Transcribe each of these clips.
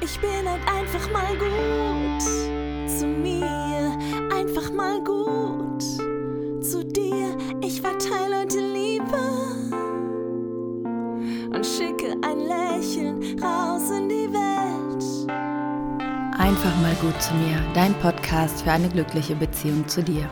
Ich bin halt einfach mal gut zu mir, einfach mal gut zu dir. Ich verteile heute Liebe und schicke ein Lächeln raus in die Welt. Einfach mal gut zu mir, dein Podcast für eine glückliche Beziehung zu dir.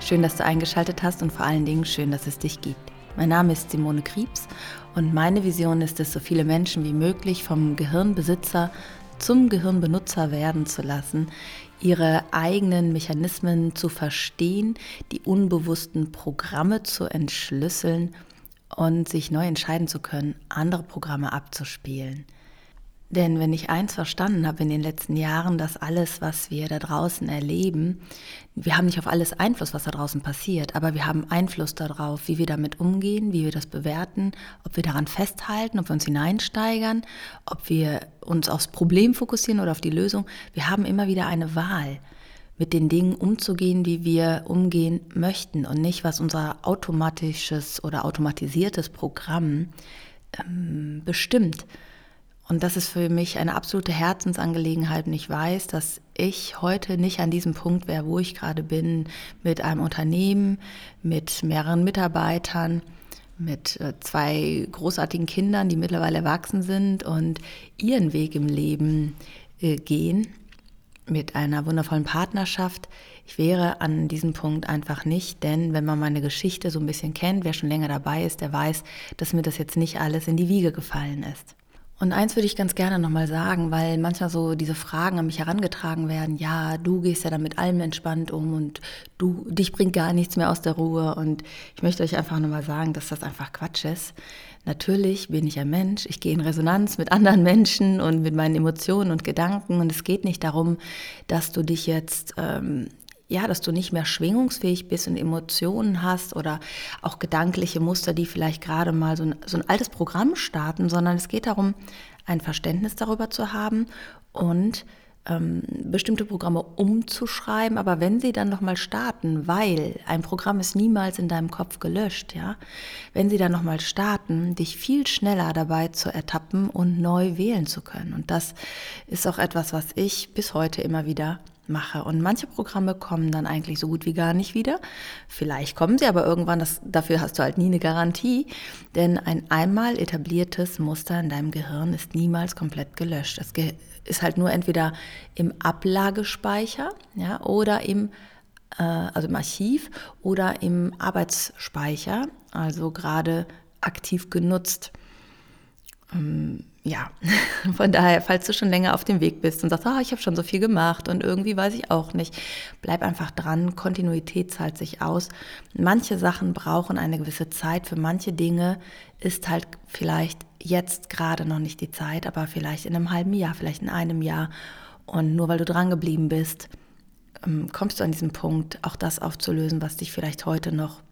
Schön, dass du eingeschaltet hast und vor allen Dingen schön, dass es dich gibt. Mein Name ist Simone Kriebs und meine Vision ist es, so viele Menschen wie möglich vom Gehirnbesitzer zum Gehirnbenutzer werden zu lassen, ihre eigenen Mechanismen zu verstehen, die unbewussten Programme zu entschlüsseln und sich neu entscheiden zu können, andere Programme abzuspielen. Denn wenn ich eins verstanden habe in den letzten Jahren, dass alles, was wir da draußen erleben, wir haben nicht auf alles Einfluss, was da draußen passiert, aber wir haben Einfluss darauf, wie wir damit umgehen, wie wir das bewerten, ob wir daran festhalten, ob wir uns hineinsteigern, ob wir uns aufs Problem fokussieren oder auf die Lösung. Wir haben immer wieder eine Wahl, mit den Dingen umzugehen, wie wir umgehen möchten und nicht, was unser automatisches oder automatisiertes Programm ähm, bestimmt. Und das ist für mich eine absolute Herzensangelegenheit. Und ich weiß, dass ich heute nicht an diesem Punkt wäre, wo ich gerade bin, mit einem Unternehmen, mit mehreren Mitarbeitern, mit äh, zwei großartigen Kindern, die mittlerweile erwachsen sind und ihren Weg im Leben äh, gehen, mit einer wundervollen Partnerschaft. Ich wäre an diesem Punkt einfach nicht, denn wenn man meine Geschichte so ein bisschen kennt, wer schon länger dabei ist, der weiß, dass mir das jetzt nicht alles in die Wiege gefallen ist. Und eins würde ich ganz gerne nochmal sagen, weil manchmal so diese Fragen an mich herangetragen werden, ja, du gehst ja dann mit allem entspannt um und du, dich bringt gar nichts mehr aus der Ruhe. Und ich möchte euch einfach nochmal sagen, dass das einfach Quatsch ist. Natürlich bin ich ein Mensch, ich gehe in Resonanz mit anderen Menschen und mit meinen Emotionen und Gedanken. Und es geht nicht darum, dass du dich jetzt ähm, ja, dass du nicht mehr schwingungsfähig bist und Emotionen hast oder auch gedankliche Muster, die vielleicht gerade mal so ein, so ein altes Programm starten, sondern es geht darum, ein Verständnis darüber zu haben und ähm, bestimmte Programme umzuschreiben, aber wenn sie dann nochmal starten, weil ein Programm ist niemals in deinem Kopf gelöscht, ja, wenn sie dann nochmal starten, dich viel schneller dabei zu ertappen und neu wählen zu können. Und das ist auch etwas, was ich bis heute immer wieder mache. Und manche Programme kommen dann eigentlich so gut wie gar nicht wieder. Vielleicht kommen sie aber irgendwann, das, dafür hast du halt nie eine Garantie, denn ein einmal etabliertes Muster in deinem Gehirn ist niemals komplett gelöscht. Es ist halt nur entweder im Ablagespeicher ja, oder im, äh, also im Archiv oder im Arbeitsspeicher, also gerade aktiv genutzt. Ähm, ja, von daher, falls du schon länger auf dem Weg bist und sagst, ah, ich habe schon so viel gemacht und irgendwie weiß ich auch nicht, bleib einfach dran. Kontinuität zahlt sich aus. Manche Sachen brauchen eine gewisse Zeit. Für manche Dinge ist halt vielleicht jetzt gerade noch nicht die Zeit, aber vielleicht in einem halben Jahr, vielleicht in einem Jahr. Und nur weil du dran geblieben bist, ähm, kommst du an diesen Punkt, auch das aufzulösen, was dich vielleicht heute noch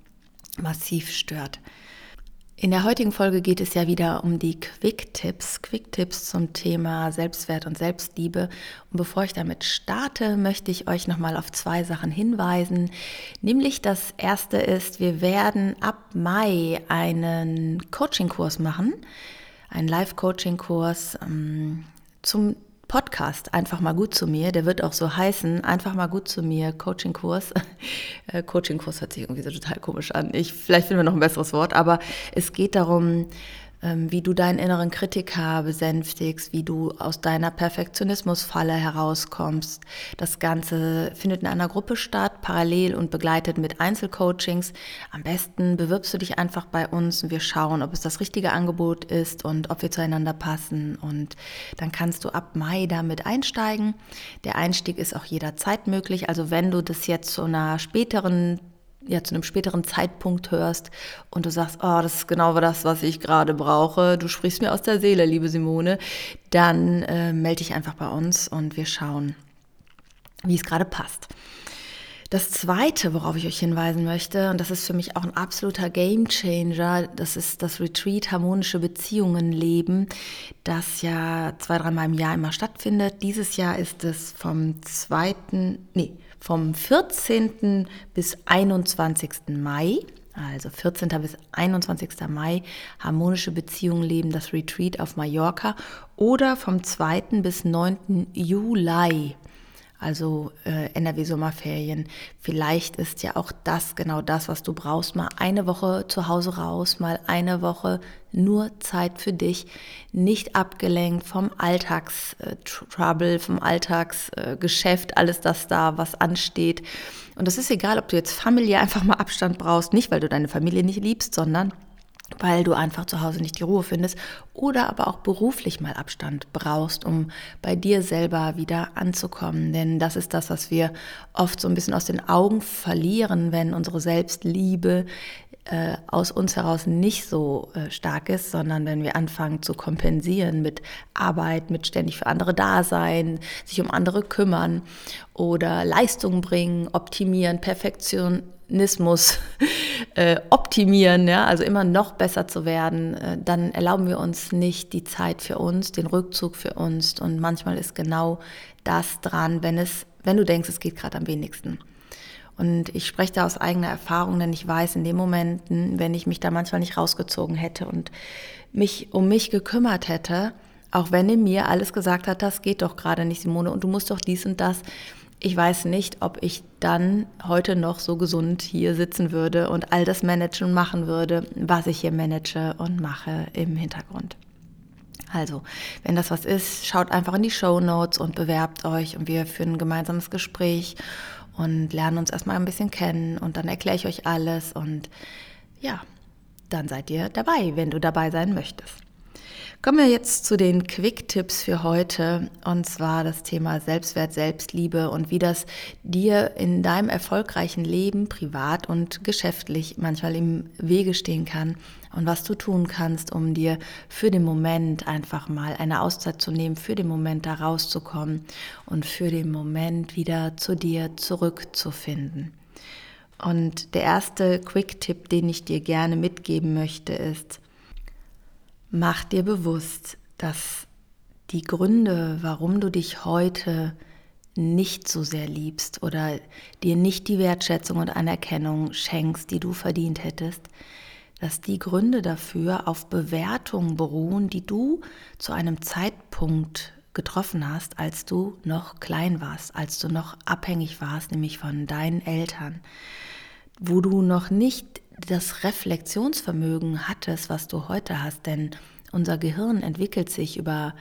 massiv stört. In der heutigen Folge geht es ja wieder um die Quick-Tipps, Quick-Tipps zum Thema Selbstwert und Selbstliebe. Und bevor ich damit starte, möchte ich euch nochmal auf zwei Sachen hinweisen. Nämlich das erste ist, wir werden ab Mai einen Coaching-Kurs machen, einen Live-Coaching-Kurs ähm, zum Podcast einfach mal gut zu mir, der wird auch so heißen, einfach mal gut zu mir, Coaching-Kurs. Äh, Coaching-Kurs hört sich irgendwie so total komisch an. Ich, vielleicht finden wir noch ein besseres Wort, aber es geht darum, wie du deinen inneren Kritiker besänftigst, wie du aus deiner Perfektionismusfalle herauskommst. Das Ganze findet in einer Gruppe statt, parallel und begleitet mit Einzelcoachings. Am besten bewirbst du dich einfach bei uns und wir schauen, ob es das richtige Angebot ist und ob wir zueinander passen. Und dann kannst du ab Mai damit einsteigen. Der Einstieg ist auch jederzeit möglich. Also wenn du das jetzt zu einer späteren ja, zu einem späteren Zeitpunkt hörst und du sagst, oh, das ist genau das, was ich gerade brauche, du sprichst mir aus der Seele, liebe Simone, dann äh, melde dich einfach bei uns und wir schauen, wie es gerade passt. Das zweite, worauf ich euch hinweisen möchte, und das ist für mich auch ein absoluter Game Changer, das ist das Retreat Harmonische Beziehungen leben, das ja zwei, dreimal im Jahr immer stattfindet. Dieses Jahr ist es vom zweiten, nee, vom 14. bis 21. Mai, Also 14. bis 21. Mai harmonische Beziehungen leben, das Retreat auf Mallorca oder vom 2. bis 9. Juli also äh, NRW-Sommerferien. Vielleicht ist ja auch das genau das, was du brauchst. Mal eine Woche zu Hause raus, mal eine Woche nur Zeit für dich, nicht abgelenkt vom Alltagstrouble, vom Alltagsgeschäft, alles das da, was ansteht. Und das ist egal, ob du jetzt familiär einfach mal Abstand brauchst, nicht weil du deine Familie nicht liebst, sondern weil du einfach zu Hause nicht die Ruhe findest oder aber auch beruflich mal Abstand brauchst, um bei dir selber wieder anzukommen. Denn das ist das, was wir oft so ein bisschen aus den Augen verlieren, wenn unsere Selbstliebe äh, aus uns heraus nicht so äh, stark ist, sondern wenn wir anfangen zu kompensieren mit Arbeit, mit ständig für andere da sein, sich um andere kümmern oder Leistung bringen, optimieren, Perfektion Perfektionismus äh, optimieren, ja, also immer noch besser zu werden, äh, dann erlauben wir uns nicht die Zeit für uns, den Rückzug für uns. Und manchmal ist genau das dran, wenn es, wenn du denkst, es geht gerade am wenigsten. Und ich spreche da aus eigener Erfahrung, denn ich weiß in den Momenten, wenn ich mich da manchmal nicht rausgezogen hätte und mich um mich gekümmert hätte, auch wenn in mir alles gesagt hat, das geht doch gerade nicht, Simone, und du musst doch dies und das, ich weiß nicht, ob ich dann heute noch so gesund hier sitzen würde und all das managen und machen würde, was ich hier manage und mache im Hintergrund. Also, wenn das was ist, schaut einfach in die Show Notes und bewerbt euch und wir führen ein gemeinsames Gespräch und lernen uns erstmal ein bisschen kennen und dann erkläre ich euch alles und ja, dann seid ihr dabei, wenn du dabei sein möchtest. Kommen wir jetzt zu den Quick-Tipps für heute und zwar das Thema Selbstwert, Selbstliebe und wie das dir in deinem erfolgreichen Leben, privat und geschäftlich manchmal im Wege stehen kann und was du tun kannst, um dir für den Moment einfach mal eine Auszeit zu nehmen, für den Moment da rauszukommen und für den Moment wieder zu dir zurückzufinden. Und der erste Quick-Tipp, den ich dir gerne mitgeben möchte, ist, Mach dir bewusst, dass die Gründe, warum du dich heute nicht so sehr liebst oder dir nicht die Wertschätzung und Anerkennung schenkst, die du verdient hättest, dass die Gründe dafür auf Bewertungen beruhen, die du zu einem Zeitpunkt getroffen hast, als du noch klein warst, als du noch abhängig warst, nämlich von deinen Eltern, wo du noch nicht das Reflexionsvermögen hattest, was du heute hast, denn unser Gehirn entwickelt sich über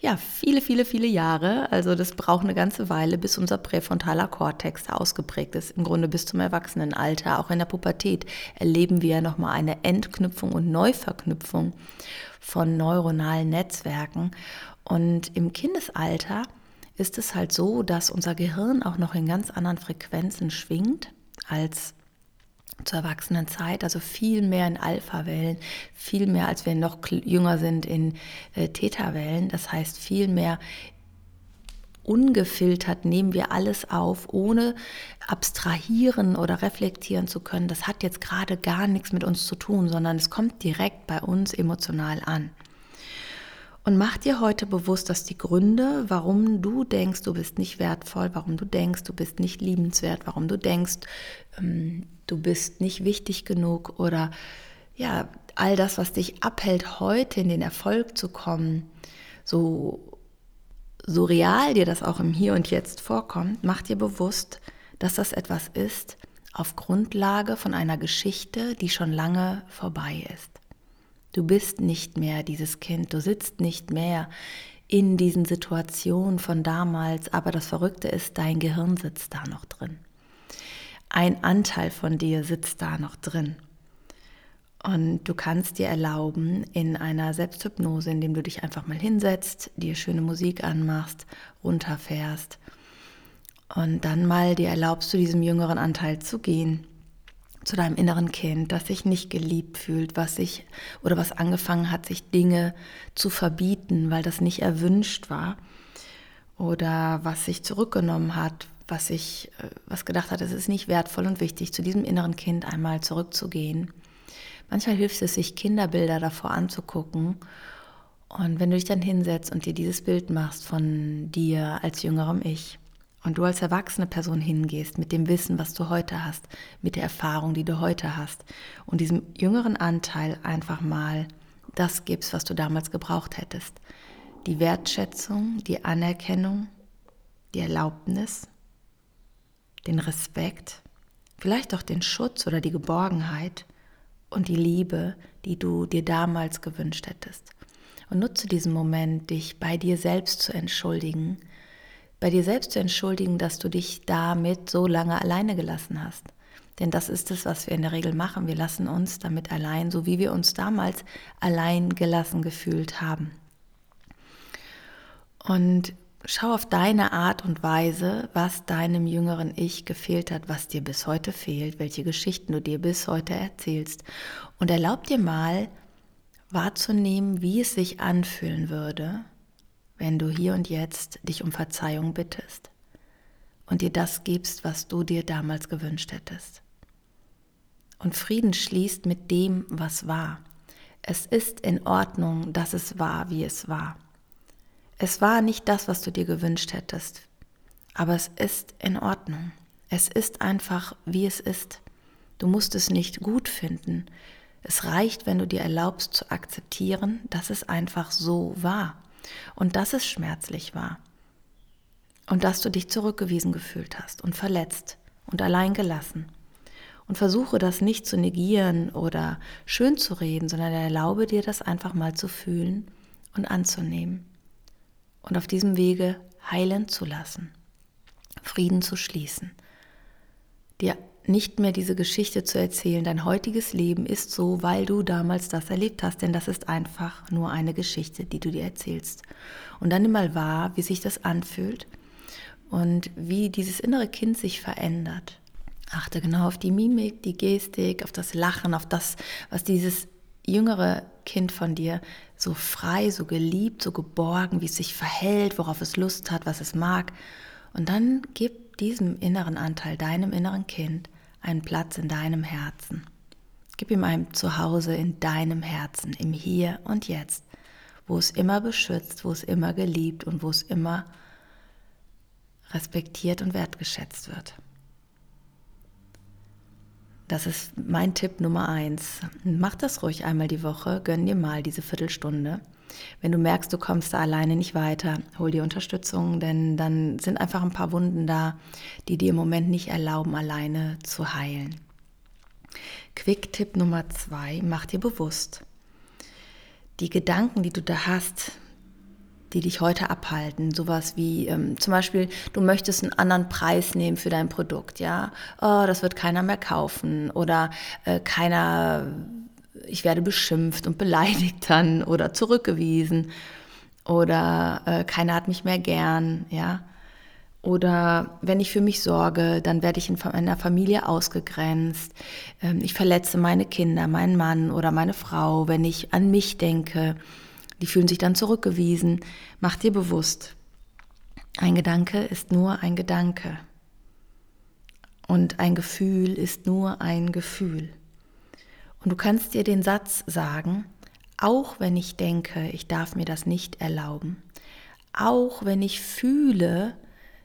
ja, viele, viele, viele Jahre. Also das braucht eine ganze Weile, bis unser präfrontaler Kortex ausgeprägt ist. Im Grunde bis zum Erwachsenenalter, auch in der Pubertät, erleben wir ja nochmal eine Entknüpfung und Neuverknüpfung von neuronalen Netzwerken. Und im Kindesalter ist es halt so, dass unser Gehirn auch noch in ganz anderen Frequenzen schwingt als zur Erwachsenenzeit, also viel mehr in Alpha-Wellen, viel mehr, als wir noch jünger sind, in äh, Theta-Wellen. Das heißt, viel mehr ungefiltert nehmen wir alles auf, ohne abstrahieren oder reflektieren zu können. Das hat jetzt gerade gar nichts mit uns zu tun, sondern es kommt direkt bei uns emotional an. Und mach dir heute bewusst, dass die Gründe, warum du denkst, du bist nicht wertvoll, warum du denkst, du bist nicht liebenswert, warum du denkst, ähm, du bist nicht wichtig genug oder ja, all das, was dich abhält, heute in den Erfolg zu kommen, so, so real dir das auch im Hier und Jetzt vorkommt, mach dir bewusst, dass das etwas ist auf Grundlage von einer Geschichte, die schon lange vorbei ist. Du bist nicht mehr dieses Kind, du sitzt nicht mehr in diesen Situationen von damals, aber das Verrückte ist, dein Gehirn sitzt da noch drin. Ein Anteil von dir sitzt da noch drin. Und du kannst dir erlauben, in einer Selbsthypnose, indem du dich einfach mal hinsetzt, dir schöne Musik anmachst, runterfährst und dann mal dir erlaubst, zu diesem jüngeren Anteil zu gehen zu deinem inneren Kind, das sich nicht geliebt fühlt, was sich oder was angefangen hat, sich Dinge zu verbieten, weil das nicht erwünscht war oder was sich zurückgenommen hat, was sich äh, was gedacht hat, es ist nicht wertvoll und wichtig, zu diesem inneren Kind einmal zurückzugehen. Manchmal hilft es sich Kinderbilder davor anzugucken und wenn du dich dann hinsetzt und dir dieses Bild machst von dir als jüngerem Ich und du als erwachsene Person hingehst mit dem Wissen, was du heute hast, mit der Erfahrung, die du heute hast und diesem jüngeren Anteil einfach mal das gibst, was du damals gebraucht hättest. Die Wertschätzung, die Anerkennung, die Erlaubnis, den Respekt, vielleicht auch den Schutz oder die Geborgenheit und die Liebe, die du dir damals gewünscht hättest. Und nutze diesen Moment, dich bei dir selbst zu entschuldigen, bei dir selbst zu entschuldigen, dass du dich damit so lange alleine gelassen hast. Denn das ist es, was wir in der Regel machen. Wir lassen uns damit allein, so wie wir uns damals allein gelassen gefühlt haben. Und schau auf deine Art und Weise, was deinem jüngeren Ich gefehlt hat, was dir bis heute fehlt, welche Geschichten du dir bis heute erzählst. Und erlaub dir mal wahrzunehmen, wie es sich anfühlen würde, wenn du hier und jetzt dich um Verzeihung bittest und dir das gibst, was du dir damals gewünscht hättest. Und Frieden schließt mit dem, was war. Es ist in Ordnung, dass es war, wie es war. Es war nicht das, was du dir gewünscht hättest, aber es ist in Ordnung. Es ist einfach, wie es ist. Du musst es nicht gut finden. Es reicht, wenn du dir erlaubst zu akzeptieren, dass es einfach so war und dass es schmerzlich war und dass du dich zurückgewiesen gefühlt hast und verletzt und allein gelassen. Und versuche das nicht zu negieren oder schön zu reden, sondern erlaube dir das einfach mal zu fühlen und anzunehmen. Und auf diesem Wege heilen zu lassen, Frieden zu schließen, dir nicht mehr diese Geschichte zu erzählen, dein heutiges Leben ist so, weil du damals das erlebt hast, denn das ist einfach nur eine Geschichte, die du dir erzählst. Und dann nimm mal wahr, wie sich das anfühlt und wie dieses innere Kind sich verändert. Achte genau auf die Mimik, die Gestik, auf das Lachen, auf das, was dieses jüngere Kind von dir so frei, so geliebt, so geborgen, wie es sich verhält, worauf es Lust hat, was es mag. Und dann gib diesem inneren Anteil, deinem inneren Kind, einen Platz in deinem Herzen. Gib ihm ein Zuhause in deinem Herzen, im Hier und Jetzt, wo es immer beschützt, wo es immer geliebt und wo es immer respektiert und wertgeschätzt wird. Das ist mein Tipp Nummer eins. Mach das ruhig einmal die Woche, gönn dir mal diese Viertelstunde. Wenn du merkst, du kommst da alleine nicht weiter, hol dir Unterstützung, denn dann sind einfach ein paar Wunden da, die dir im Moment nicht erlauben, alleine zu heilen. Quick-Tipp Nummer zwei, mach dir bewusst, die Gedanken, die du da hast, die dich heute abhalten. Sowas wie ähm, zum Beispiel, du möchtest einen anderen Preis nehmen für dein Produkt, ja. Oh, das wird keiner mehr kaufen oder äh, keiner, ich werde beschimpft und beleidigt dann oder zurückgewiesen oder äh, keiner hat mich mehr gern, ja. Oder wenn ich für mich sorge, dann werde ich in meiner Familie ausgegrenzt. Ähm, ich verletze meine Kinder, meinen Mann oder meine Frau, wenn ich an mich denke die fühlen sich dann zurückgewiesen. Mach dir bewusst, ein Gedanke ist nur ein Gedanke. Und ein Gefühl ist nur ein Gefühl. Und du kannst dir den Satz sagen, auch wenn ich denke, ich darf mir das nicht erlauben, auch wenn ich fühle,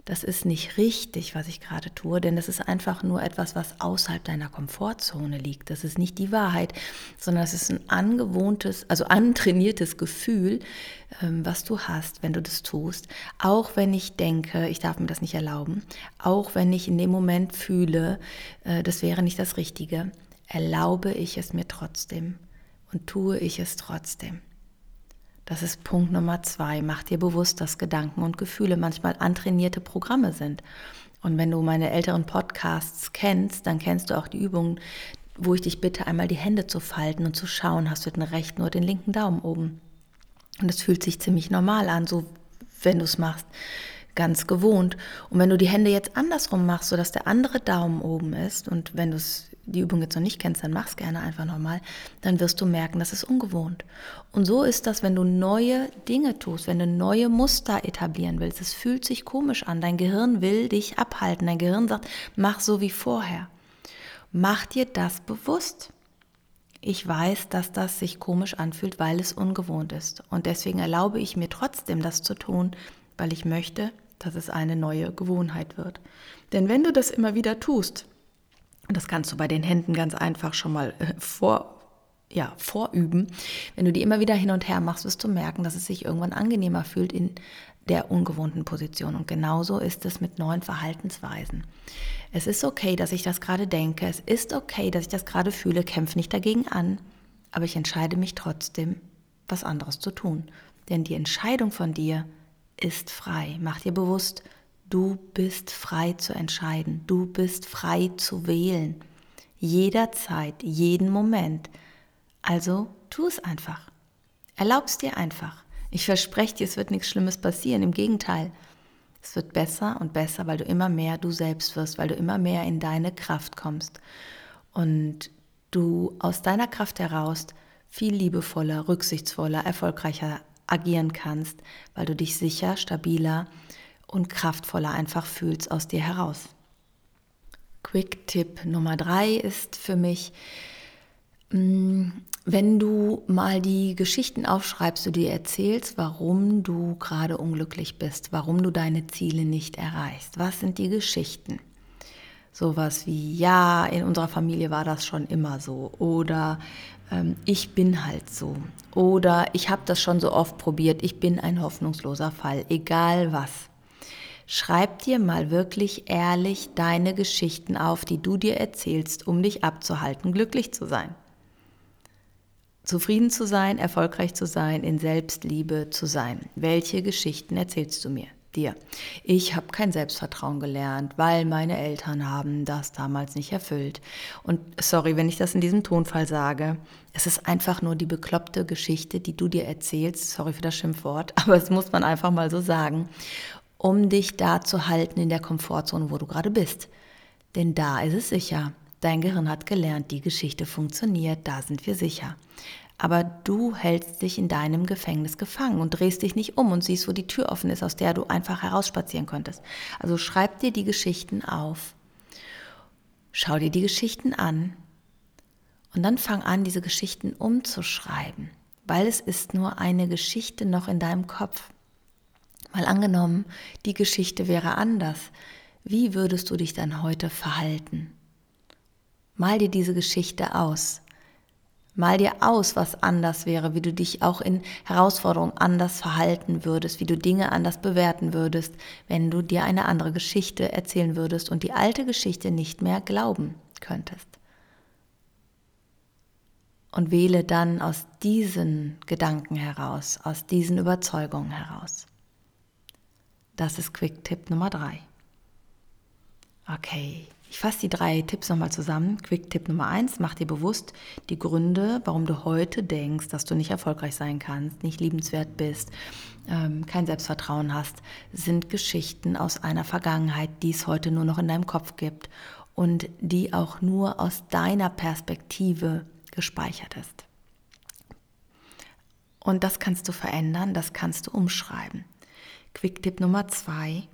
das ist nicht richtig, was ich gerade tue, denn das ist einfach nur etwas, was außerhalb deiner Komfortzone liegt. Das ist nicht die Wahrheit, sondern es ist ein angewohntes, also antrainiertes Gefühl, ähm, was du hast, wenn du das tust. Auch wenn ich denke, ich darf mir das nicht erlauben, auch wenn ich in dem Moment fühle, äh, das wäre nicht das Richtige, erlaube ich es mir trotzdem und tue ich es trotzdem. Das ist Punkt Nummer zwei. Mach dir bewusst, dass Gedanken und Gefühle manchmal antrainierte Programme sind. Und wenn du meine älteren Podcasts kennst, dann kennst du auch die Übungen, wo ich dich bitte, einmal die Hände zu falten und zu schauen, hast du den rechten oder den linken Daumen oben. Und es fühlt sich ziemlich normal an, so wenn du es machst, ganz gewohnt. Und wenn du die Hände jetzt andersrum machst, sodass der andere Daumen oben ist, und wenn du die Übung jetzt noch nicht kennst, dann mach es gerne einfach nochmal, dann wirst du merken, das ist ungewohnt. Und so ist das, wenn du neue Dinge tust, wenn du neue Muster etablieren willst. Es fühlt sich komisch an. Dein Gehirn will dich abhalten. Dein Gehirn sagt, mach so wie vorher. Mach dir das bewusst. Ich weiß, dass das sich komisch anfühlt, weil es ungewohnt ist. Und deswegen erlaube ich mir trotzdem, das zu tun, weil ich möchte, dass es eine neue Gewohnheit wird. Denn wenn du das immer wieder tust, und das kannst du bei den Händen ganz einfach schon mal äh, vor, ja, vorüben, wenn du die immer wieder hin und her machst, wirst du merken, dass es sich irgendwann angenehmer fühlt in der ungewohnten Position. Und genauso ist es mit neuen Verhaltensweisen. Es ist okay, dass ich das gerade denke. Es ist okay, dass ich das gerade fühle. Kämpfe nicht dagegen an. Aber ich entscheide mich trotzdem, was anderes zu tun. Denn die Entscheidung von dir ist frei. Mach dir bewusst, du bist frei zu entscheiden. Du bist frei zu wählen. Jederzeit, jeden Moment. Also tu es einfach. Erlaub's dir einfach. Ich verspreche dir, es wird nichts Schlimmes passieren. Im Gegenteil, es wird besser und besser, weil du immer mehr du selbst wirst, weil du immer mehr in deine Kraft kommst. Und du aus deiner Kraft heraus viel liebevoller, rücksichtsvoller, erfolgreicher agieren kannst, weil du dich sicher, stabiler und kraftvoller einfach fühlst aus dir heraus. Quick-Tipp Nummer drei ist für mich, mm, wenn du mal die Geschichten aufschreibst, du dir erzählst, warum du gerade unglücklich bist, warum du deine Ziele nicht erreichst. Was sind die Geschichten? Sowas wie, ja, in unserer Familie war das schon immer so. Oder ähm, ich bin halt so. Oder ich habe das schon so oft probiert, ich bin ein hoffnungsloser Fall. Egal was. Schreib dir mal wirklich ehrlich deine Geschichten auf, die du dir erzählst, um dich abzuhalten, glücklich zu sein zufrieden zu sein, erfolgreich zu sein, in Selbstliebe zu sein. Welche Geschichten erzählst du mir? Dir. Ich habe kein Selbstvertrauen gelernt, weil meine Eltern haben das damals nicht erfüllt. Und sorry, wenn ich das in diesem Tonfall sage, es ist einfach nur die bekloppte Geschichte, die du dir erzählst. Sorry für das Schimpfwort, aber es muss man einfach mal so sagen, um dich da zu halten in der Komfortzone, wo du gerade bist. Denn da ist es sicher. Dein Gehirn hat gelernt, die Geschichte funktioniert, da sind wir sicher. Aber du hältst dich in deinem Gefängnis gefangen und drehst dich nicht um und siehst, wo die Tür offen ist, aus der du einfach herausspazieren könntest. Also schreib dir die Geschichten auf. Schau dir die Geschichten an und dann fang an, diese Geschichten umzuschreiben, weil es ist nur eine Geschichte noch in deinem Kopf. Mal angenommen, die Geschichte wäre anders. Wie würdest du dich dann heute verhalten? Mal dir diese Geschichte aus. Mal dir aus, was anders wäre, wie du dich auch in Herausforderungen anders verhalten würdest, wie du Dinge anders bewerten würdest, wenn du dir eine andere Geschichte erzählen würdest und die alte Geschichte nicht mehr glauben könntest. Und wähle dann aus diesen Gedanken heraus, aus diesen Überzeugungen heraus. Das ist Quick-Tipp Nummer drei. Okay, ich fasse die drei Tipps nochmal zusammen. Quick-Tipp Nummer eins, mach dir bewusst die Gründe, warum du heute denkst, dass du nicht erfolgreich sein kannst, nicht liebenswert bist, ähm, kein Selbstvertrauen hast, sind Geschichten aus einer Vergangenheit, die es heute nur noch in deinem Kopf gibt und die auch nur aus deiner Perspektive gespeichert ist. Und das kannst du verändern, das kannst du umschreiben. Quick-Tipp Nummer zwei,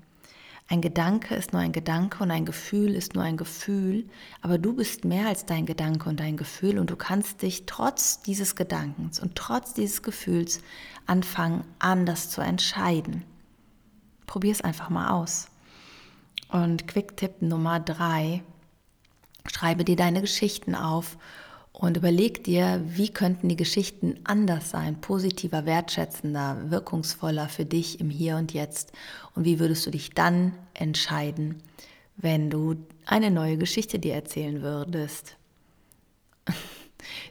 ein Gedanke ist nur ein Gedanke und ein Gefühl ist nur ein Gefühl, aber du bist mehr als dein Gedanke und dein Gefühl und du kannst dich trotz dieses Gedankens und trotz dieses Gefühls anfangen, anders zu entscheiden. Probier es einfach mal aus. Und Quick-Tipp Nummer drei, schreibe dir deine Geschichten auf und überleg dir, wie könnten die Geschichten anders sein, positiver, wertschätzender, wirkungsvoller für dich im Hier und Jetzt. Und wie würdest du dich dann entscheiden, wenn du eine neue Geschichte dir erzählen würdest?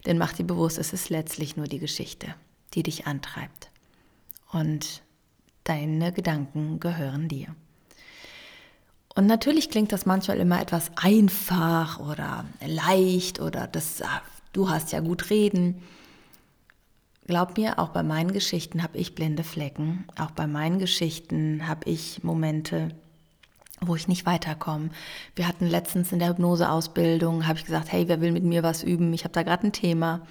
Denn mach dir bewusst, es ist letztlich nur die Geschichte, die dich antreibt. Und deine Gedanken gehören dir. Und natürlich klingt das manchmal immer etwas einfach oder leicht oder das du hast ja gut reden. Glaub mir, auch bei meinen Geschichten habe ich blinde Flecken. Auch bei meinen Geschichten habe ich Momente, wo ich nicht weiterkomme. Wir hatten letztens in der Hypnoseausbildung, habe ich gesagt, hey, wer will mit mir was üben? Ich habe da gerade ein Thema.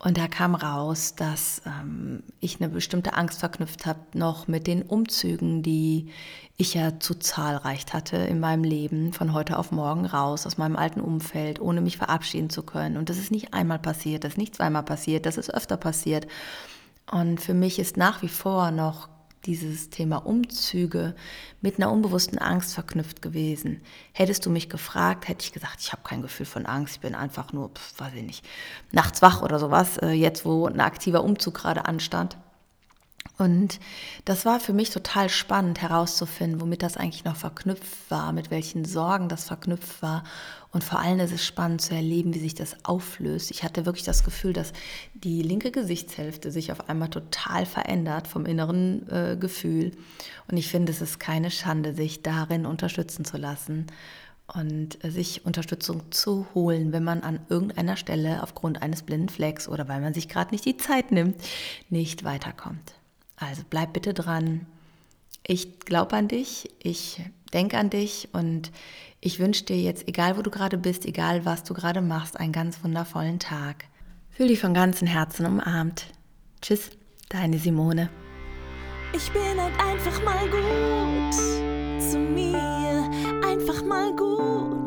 Und da kam raus, dass ähm, ich eine bestimmte Angst verknüpft habe, noch mit den Umzügen, die ich ja zu zahlreich hatte in meinem Leben, von heute auf morgen raus, aus meinem alten Umfeld, ohne mich verabschieden zu können. Und das ist nicht einmal passiert, das ist nicht zweimal passiert, das ist öfter passiert. Und für mich ist nach wie vor noch dieses Thema Umzüge mit einer unbewussten Angst verknüpft gewesen. Hättest du mich gefragt, hätte ich gesagt, ich habe kein Gefühl von Angst, ich bin einfach nur, pf, weiß ich nicht, nachts wach oder sowas, äh, jetzt wo ein aktiver Umzug gerade anstand. Und das war für mich total spannend herauszufinden, womit das eigentlich noch verknüpft war, mit welchen Sorgen das verknüpft war. Und vor allem ist es spannend zu erleben, wie sich das auflöst. Ich hatte wirklich das Gefühl, dass die linke Gesichtshälfte sich auf einmal total verändert vom inneren äh, Gefühl. Und ich finde, es ist keine Schande, sich darin unterstützen zu lassen und äh, sich Unterstützung zu holen, wenn man an irgendeiner Stelle aufgrund eines blinden Flecks oder weil man sich gerade nicht die Zeit nimmt, nicht weiterkommt. Also bleib bitte dran. Ich glaube an dich, ich denke an dich und ich wünsche dir jetzt, egal wo du gerade bist, egal was du gerade machst, einen ganz wundervollen Tag. Fühl dich von ganzem Herzen umarmt. Tschüss, deine Simone. Ich bin halt einfach mal gut zu mir, einfach mal gut.